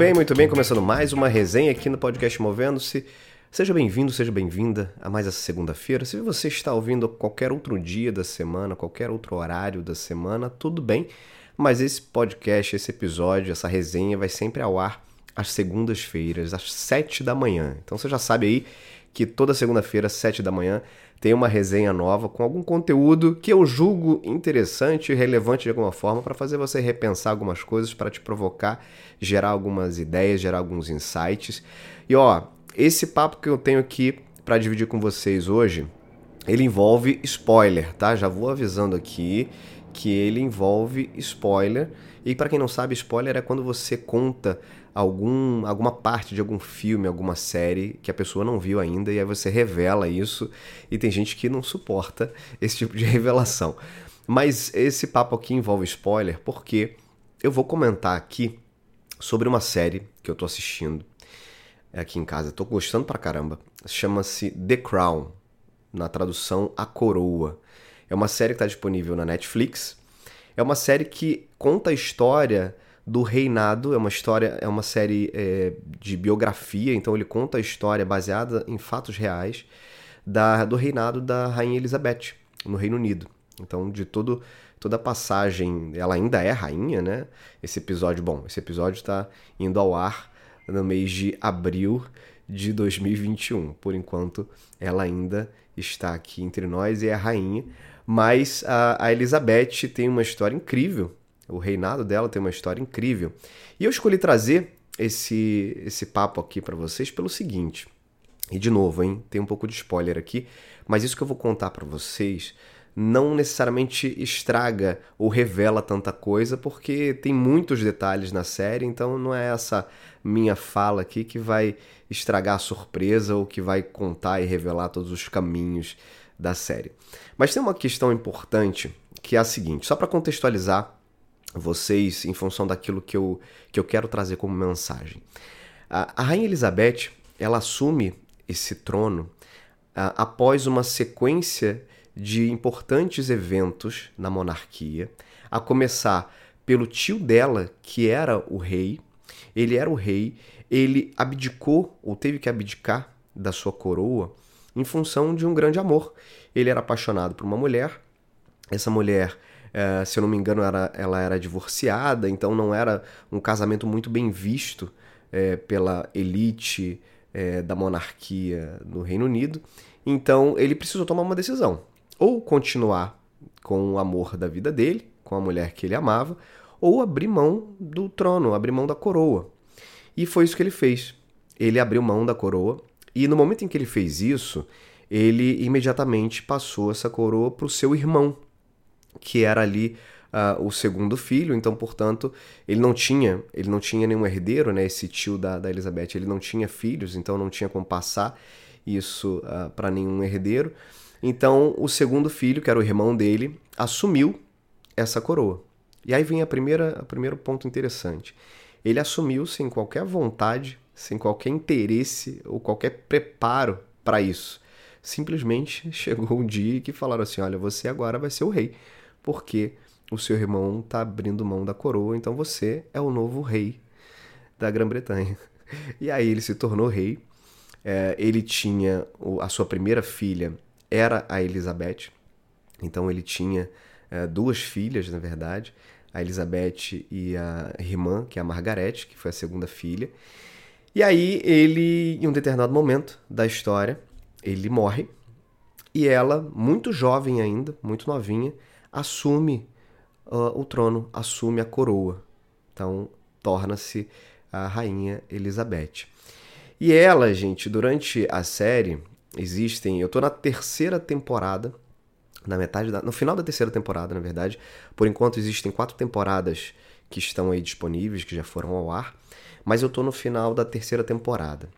bem, muito bem. Começando mais uma resenha aqui no podcast Movendo-se. Seja bem-vindo, seja bem-vinda a mais essa segunda-feira. Se você está ouvindo qualquer outro dia da semana, qualquer outro horário da semana, tudo bem. Mas esse podcast, esse episódio, essa resenha vai sempre ao ar às segundas-feiras, às sete da manhã. Então você já sabe aí que toda segunda-feira, às sete da manhã, tem uma resenha nova com algum conteúdo que eu julgo interessante e relevante de alguma forma para fazer você repensar algumas coisas, para te provocar, gerar algumas ideias, gerar alguns insights. E ó, esse papo que eu tenho aqui para dividir com vocês hoje, ele envolve spoiler, tá? Já vou avisando aqui que ele envolve spoiler. E para quem não sabe, spoiler é quando você conta algum, alguma parte de algum filme, alguma série que a pessoa não viu ainda e aí você revela isso e tem gente que não suporta esse tipo de revelação. Mas esse papo aqui envolve spoiler porque eu vou comentar aqui sobre uma série que eu tô assistindo aqui em casa. Tô gostando pra caramba. Chama-se The Crown, na tradução A Coroa. É uma série que está disponível na Netflix. É uma série que conta a história do reinado. É uma história, é uma série é, de biografia, então ele conta a história baseada em fatos reais da, do reinado da Rainha Elizabeth no Reino Unido. Então, de todo, toda a passagem, ela ainda é rainha, né? Esse episódio, bom, esse episódio está indo ao ar no mês de abril de 2021. Por enquanto, ela ainda está aqui entre nós e é a rainha. Mas a, a Elizabeth tem uma história incrível o reinado dela tem uma história incrível. E eu escolhi trazer esse, esse papo aqui para vocês pelo seguinte. E de novo, hein, tem um pouco de spoiler aqui, mas isso que eu vou contar para vocês não necessariamente estraga ou revela tanta coisa, porque tem muitos detalhes na série, então não é essa minha fala aqui que vai estragar a surpresa ou que vai contar e revelar todos os caminhos da série. Mas tem uma questão importante que é a seguinte, só para contextualizar vocês em função daquilo que eu, que eu quero trazer como mensagem. A, a Rainha Elizabeth ela assume esse trono a, após uma sequência de importantes eventos na monarquia, a começar pelo tio dela, que era o rei. Ele era o rei, ele abdicou ou teve que abdicar da sua coroa em função de um grande amor. Ele era apaixonado por uma mulher. Essa mulher é, se eu não me engano, era, ela era divorciada, então não era um casamento muito bem visto é, pela elite é, da monarquia no Reino Unido. Então ele precisou tomar uma decisão: ou continuar com o amor da vida dele, com a mulher que ele amava, ou abrir mão do trono, abrir mão da coroa. E foi isso que ele fez. Ele abriu mão da coroa, e no momento em que ele fez isso, ele imediatamente passou essa coroa para o seu irmão, que era ali uh, o segundo filho, então, portanto, ele não tinha, ele não tinha nenhum herdeiro, né? Esse tio da, da Elizabeth, ele não tinha filhos, então não tinha como passar isso uh, ah, para nenhum herdeiro. Então, o segundo filho, que era o irmão dele, assumiu essa coroa. E aí vem a primeira, o primeiro ponto interessante. Ele assumiu sem qualquer vontade, sem qualquer interesse ou qualquer preparo para isso. Simplesmente chegou um dia que falaram assim: olha, você agora vai ser o rei porque o seu irmão está abrindo mão da coroa, então você é o novo rei da Grã-Bretanha. E aí ele se tornou rei. É, ele tinha a sua primeira filha era a Elizabeth, então ele tinha é, duas filhas, na verdade, a Elizabeth e a irmã, que é a Margarete, que foi a segunda filha. E aí ele, em um determinado momento da história, ele morre e ela, muito jovem ainda, muito novinha, assume uh, o trono, assume a coroa. Então, torna-se a rainha Elizabeth. E ela, gente, durante a série, existem. Eu tô na terceira temporada, na metade da. No final da terceira temporada, na verdade. Por enquanto, existem quatro temporadas que estão aí disponíveis, que já foram ao ar. Mas eu tô no final da terceira temporada.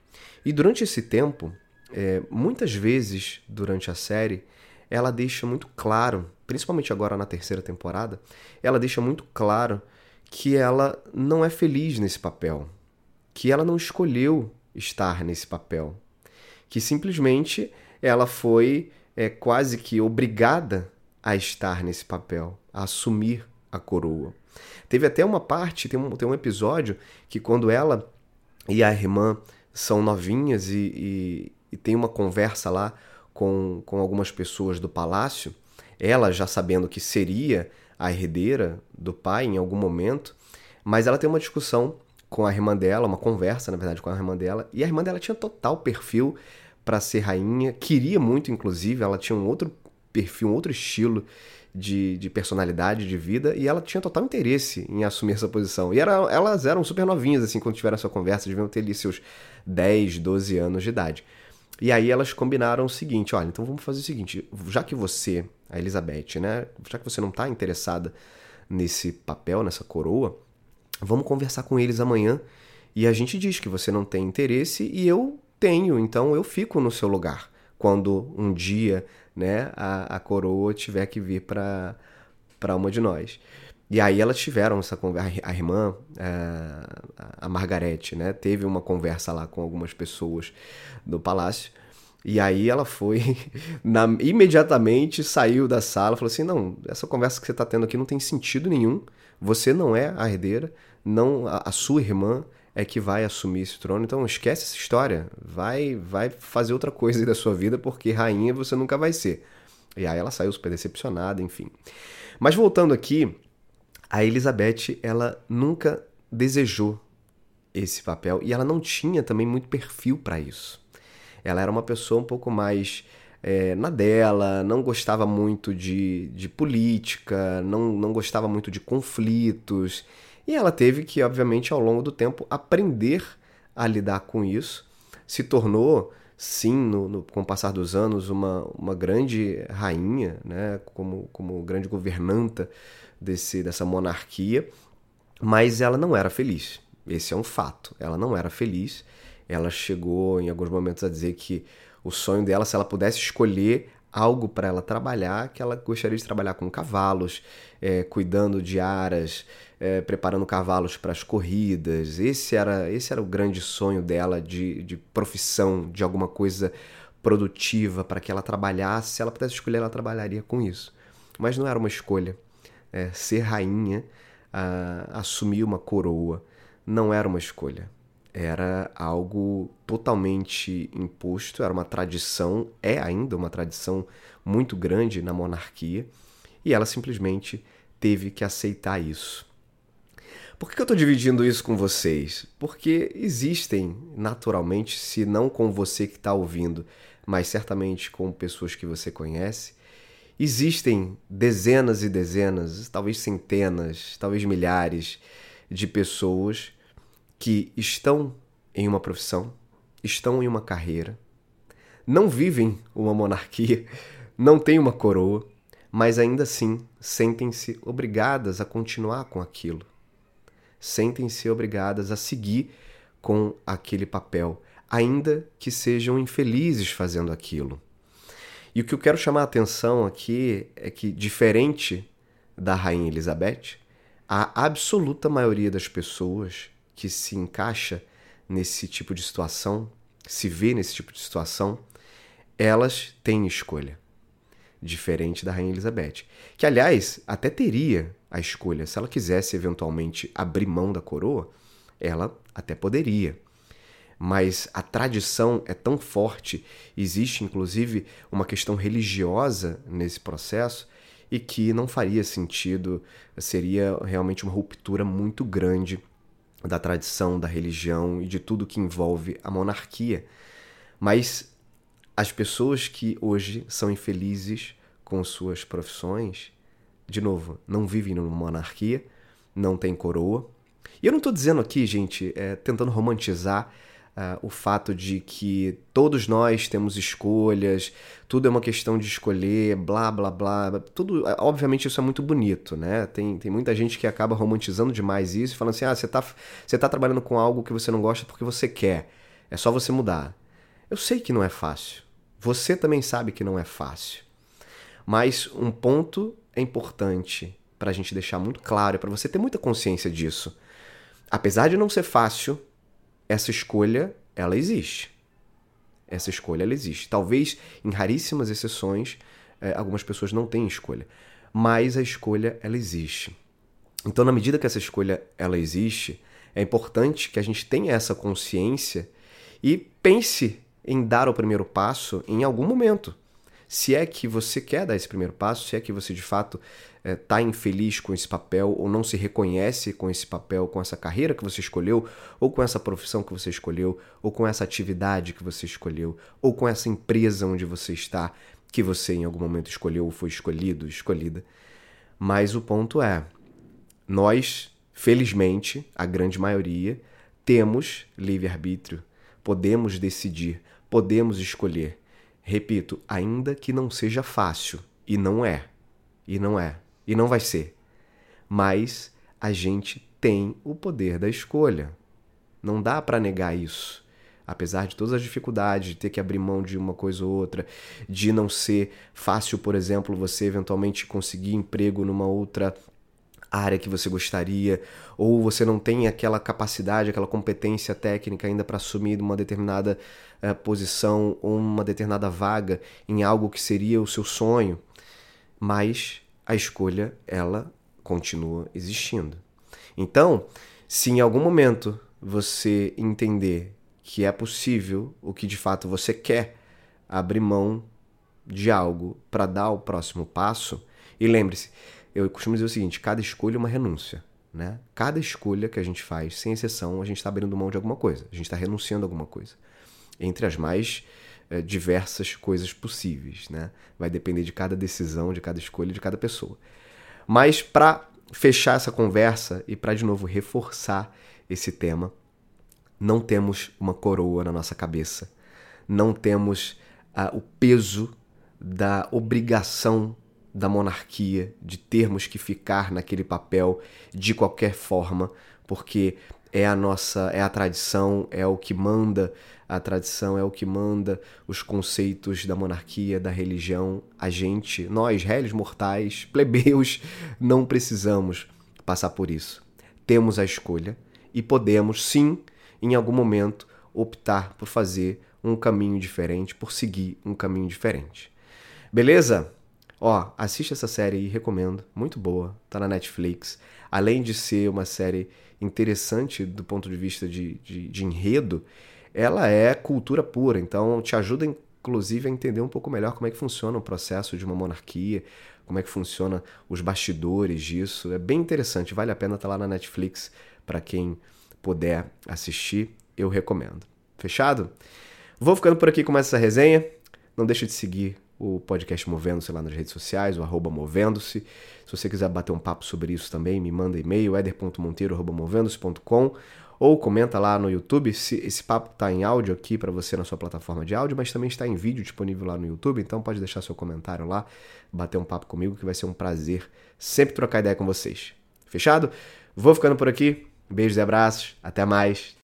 E durante esse tempo, é, muitas vezes durante a série, ela deixa muito claro, principalmente agora na terceira temporada, ela deixa muito claro que ela não é feliz nesse papel, que ela não escolheu estar nesse papel, que simplesmente ela foi é, quase que obrigada a estar nesse papel, a assumir a coroa. Teve até uma parte, tem um, tem um episódio que quando ela e a irmã são novinhas e, e, e tem uma conversa lá com, com algumas pessoas do palácio, ela já sabendo que seria a herdeira do pai em algum momento, mas ela tem uma discussão com a irmã dela, uma conversa, na verdade, com a irmã dela, e a irmã dela tinha total perfil para ser rainha, queria muito, inclusive, ela tinha um outro perfil, um outro estilo de, de personalidade, de vida, e ela tinha total interesse em assumir essa posição. E era, elas eram super novinhas, assim, quando tiveram essa conversa, deviam ter ali seus 10, 12 anos de idade. E aí elas combinaram o seguinte: olha, então vamos fazer o seguinte, já que você, a Elizabeth, né, já que você não está interessada nesse papel, nessa coroa, vamos conversar com eles amanhã e a gente diz que você não tem interesse e eu tenho, então eu fico no seu lugar quando um dia né, a, a coroa tiver que vir para uma de nós. E aí elas tiveram essa conversa, a irmã, a, a Margarete, né, teve uma conversa lá com algumas pessoas do palácio. E aí ela foi, na, imediatamente saiu da sala, falou assim, não, essa conversa que você está tendo aqui não tem sentido nenhum. Você não é a herdeira, não a, a sua irmã é que vai assumir esse trono. Então esquece essa história. Vai, vai fazer outra coisa aí da sua vida, porque rainha você nunca vai ser. E aí ela saiu super decepcionada, enfim. Mas voltando aqui, a Elizabeth, ela nunca desejou esse papel e ela não tinha também muito perfil para isso. Ela era uma pessoa um pouco mais é, na dela, não gostava muito de, de política, não, não gostava muito de conflitos. E ela teve que, obviamente, ao longo do tempo, aprender a lidar com isso. Se tornou, sim, no, no, com o passar dos anos, uma, uma grande rainha, né? como, como grande governanta desse, dessa monarquia, mas ela não era feliz. Esse é um fato. Ela não era feliz. Ela chegou em alguns momentos a dizer que o sonho dela, se ela pudesse escolher algo para ela trabalhar, que ela gostaria de trabalhar com cavalos, é, cuidando de aras, é, preparando cavalos para as corridas. Esse era, esse era o grande sonho dela de, de profissão, de alguma coisa produtiva para que ela trabalhasse. Se ela pudesse escolher, ela trabalharia com isso. Mas não era uma escolha. É, ser rainha, a, assumir uma coroa, não era uma escolha. Era algo totalmente imposto, era uma tradição, é ainda uma tradição muito grande na monarquia, e ela simplesmente teve que aceitar isso. Por que eu estou dividindo isso com vocês? Porque existem, naturalmente, se não com você que está ouvindo, mas certamente com pessoas que você conhece, existem dezenas e dezenas, talvez centenas, talvez milhares de pessoas que estão em uma profissão, estão em uma carreira, não vivem uma monarquia, não têm uma coroa, mas ainda assim sentem-se obrigadas a continuar com aquilo sentem-se obrigadas a seguir com aquele papel, ainda que sejam infelizes fazendo aquilo. E o que eu quero chamar a atenção aqui é que, diferente da Rainha Elizabeth, a absoluta maioria das pessoas que se encaixa nesse tipo de situação, se vê nesse tipo de situação, elas têm escolha. Diferente da Rainha Elizabeth. Que, aliás, até teria a escolha. Se ela quisesse eventualmente abrir mão da coroa, ela até poderia. Mas a tradição é tão forte, existe inclusive uma questão religiosa nesse processo e que não faria sentido, seria realmente uma ruptura muito grande da tradição, da religião e de tudo que envolve a monarquia. Mas as pessoas que hoje são infelizes com suas profissões, de novo, não vivem numa monarquia, não tem coroa. E eu não estou dizendo aqui, gente, é, tentando romantizar uh, o fato de que todos nós temos escolhas, tudo é uma questão de escolher, blá, blá, blá. Tudo, é, obviamente, isso é muito bonito, né? Tem, tem muita gente que acaba romantizando demais isso, falando assim: ah, você está você tá trabalhando com algo que você não gosta porque você quer. É só você mudar. Eu sei que não é fácil. Você também sabe que não é fácil. Mas um ponto é importante para a gente deixar muito claro, para você ter muita consciência disso. Apesar de não ser fácil, essa escolha ela existe. Essa escolha ela existe. Talvez em raríssimas exceções é, algumas pessoas não tenham escolha, mas a escolha ela existe. Então, na medida que essa escolha ela existe, é importante que a gente tenha essa consciência e pense em dar o primeiro passo em algum momento. Se é que você quer dar esse primeiro passo, se é que você de fato está é, infeliz com esse papel ou não se reconhece com esse papel, com essa carreira que você escolheu, ou com essa profissão que você escolheu, ou com essa atividade que você escolheu, ou com essa empresa onde você está, que você em algum momento escolheu ou foi escolhido, escolhida. Mas o ponto é, nós, felizmente, a grande maioria, temos livre-arbítrio, podemos decidir, podemos escolher. Repito, ainda que não seja fácil, e não é, e não é, e não vai ser. Mas a gente tem o poder da escolha. Não dá para negar isso. Apesar de todas as dificuldades, de ter que abrir mão de uma coisa ou outra, de não ser fácil, por exemplo, você eventualmente conseguir emprego numa outra área que você gostaria, ou você não tem aquela capacidade, aquela competência técnica ainda para assumir uma determinada uh, posição ou uma determinada vaga em algo que seria o seu sonho, mas a escolha ela continua existindo. Então, se em algum momento você entender que é possível o que de fato você quer abrir mão de algo para dar o próximo passo, e lembre-se, eu costumo dizer o seguinte: cada escolha é uma renúncia. Né? Cada escolha que a gente faz, sem exceção, a gente está abrindo mão de alguma coisa, a gente está renunciando a alguma coisa. Entre as mais é, diversas coisas possíveis. Né? Vai depender de cada decisão, de cada escolha, de cada pessoa. Mas para fechar essa conversa e para de novo reforçar esse tema, não temos uma coroa na nossa cabeça, não temos uh, o peso da obrigação da monarquia, de termos que ficar naquele papel de qualquer forma, porque é a nossa, é a tradição, é o que manda a tradição, é o que manda os conceitos da monarquia, da religião. A gente, nós, réis mortais, plebeus, não precisamos passar por isso. Temos a escolha e podemos, sim, em algum momento, optar por fazer um caminho diferente, por seguir um caminho diferente. Beleza? Ó, assiste essa série aí, recomendo. Muito boa, tá na Netflix. Além de ser uma série interessante do ponto de vista de, de, de enredo, ela é cultura pura, então te ajuda inclusive a entender um pouco melhor como é que funciona o processo de uma monarquia, como é que funciona os bastidores disso. É bem interessante, vale a pena estar tá lá na Netflix para quem puder assistir, eu recomendo. Fechado? Vou ficando por aqui com essa resenha. Não deixe de seguir o podcast Movendo-se lá nas redes sociais, o arroba Movendo-se. Se você quiser bater um papo sobre isso também, me manda e-mail, eder.monteiro.movendo-se.com ou comenta lá no YouTube. Se esse papo está em áudio aqui para você na sua plataforma de áudio, mas também está em vídeo disponível lá no YouTube, então pode deixar seu comentário lá, bater um papo comigo, que vai ser um prazer sempre trocar ideia com vocês. Fechado? Vou ficando por aqui. Beijos e abraços. Até mais.